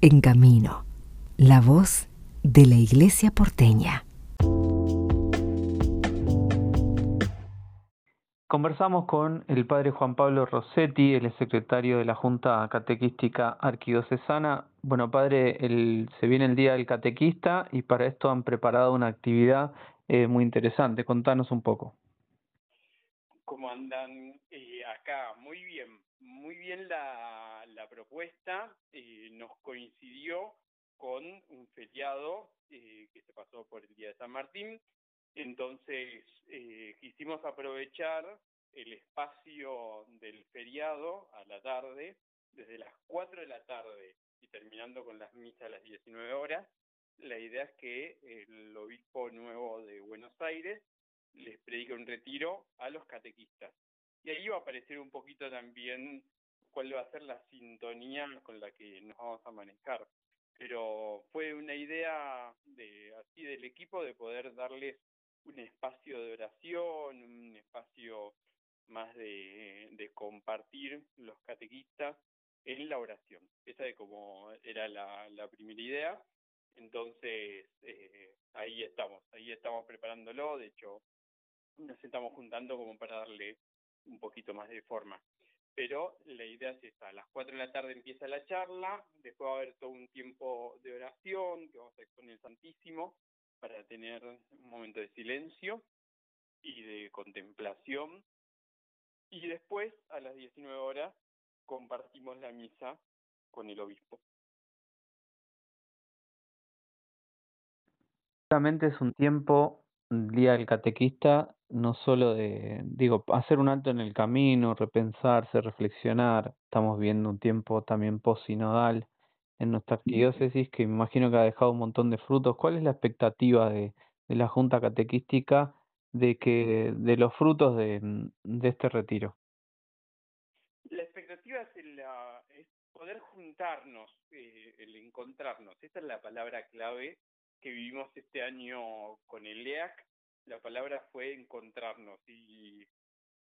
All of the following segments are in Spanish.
En Camino, la voz de la Iglesia porteña. Conversamos con el padre Juan Pablo Rossetti, el secretario de la Junta Catequística Arquidiocesana. Bueno, padre, se viene el Día del Catequista y para esto han preparado una actividad eh, muy interesante. Contanos un poco. ¿Cómo andan eh, acá? Muy bien, muy bien la, propuesta. Eh, nos coincidió con un feriado que se pasó por el Día de San Martín entonces, eh, quisimos aprovechar el espacio del feriado a la tarde, desde las 4 de la tarde y terminando con las misas a las 19 horas. La idea es que el obispo nuevo de Buenos Aires les predique un retiro a los catequistas. Y ahí va a aparecer un poquito también cuál va a ser la sintonía con la que nos vamos a manejar. Pero fue una idea de así del equipo de poder darles un espacio de oración, un espacio más de, de compartir los catequistas en la oración. Esa de como era la, la primera idea. Entonces, eh, ahí estamos, ahí estamos preparándolo. De hecho, nos estamos juntando como para darle un poquito más de forma. Pero la idea es esta, a las 4 de la tarde empieza la charla, después va a haber todo un tiempo de oración que vamos a con el Santísimo, para tener un momento de silencio y de contemplación. Y después, a las 19 horas, compartimos la misa con el obispo. Es un tiempo, Día del Catequista, no solo de, digo, hacer un alto en el camino, repensarse, reflexionar. Estamos viendo un tiempo también post-sinodal en nuestra arquidiócesis, que me imagino que ha dejado un montón de frutos. ¿Cuál es la expectativa de, de la Junta Catequística de que de los frutos de, de este retiro? La expectativa es, la, es poder juntarnos, eh, el encontrarnos. Esa es la palabra clave que vivimos este año con el EAC. La palabra fue encontrarnos y,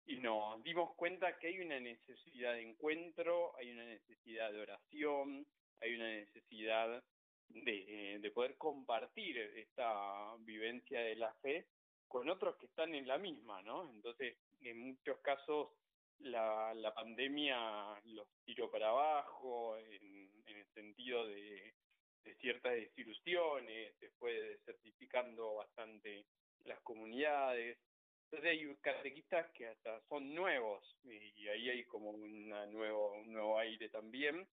y nos dimos cuenta que hay una necesidad de encuentro, hay una necesidad de oración, hay una necesidad de, de poder compartir esta vivencia de la fe con otros que están en la misma, ¿no? Entonces, en muchos casos la, la pandemia los tiró para abajo en, en el sentido de, de ciertas desilusiones, se fue desertificando bastante comunidades. Entonces hay catequistas que hasta son nuevos y ahí hay como una nuevo, un nuevo aire también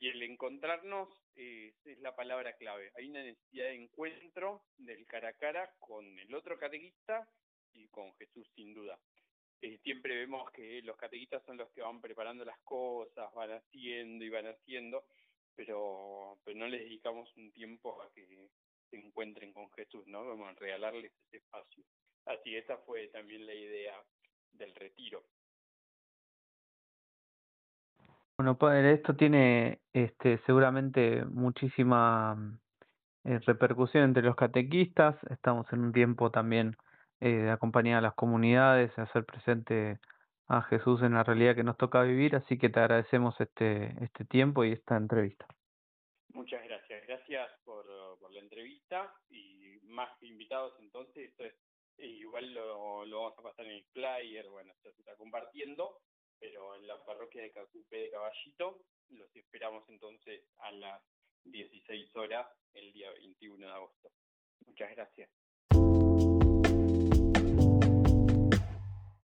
y el encontrarnos es la palabra clave. Hay una necesidad de encuentro del cara a cara con el otro catequista y con Jesús sin duda. Eh, siempre vemos que los catequistas son los que van preparando las cosas, van haciendo y van haciendo, pero, pero no les dedicamos un tiempo a que se encuentren con Jesús, ¿no? Vamos a regalarles ese espacio. Así esa fue también la idea del retiro. Bueno, padre, esto tiene este, seguramente muchísima eh, repercusión entre los catequistas. Estamos en un tiempo también eh, de acompañar a las comunidades, de hacer presente a Jesús en la realidad que nos toca vivir, así que te agradecemos este, este tiempo y esta entrevista. Muchas gracias, gracias por, la entrevista y más invitados entonces, esto es, igual lo, lo vamos a pasar en el flyer, bueno, ya se está compartiendo pero en la parroquia de Cacupé de Caballito. Los esperamos entonces a las 16 horas el día 21 de agosto. Muchas gracias.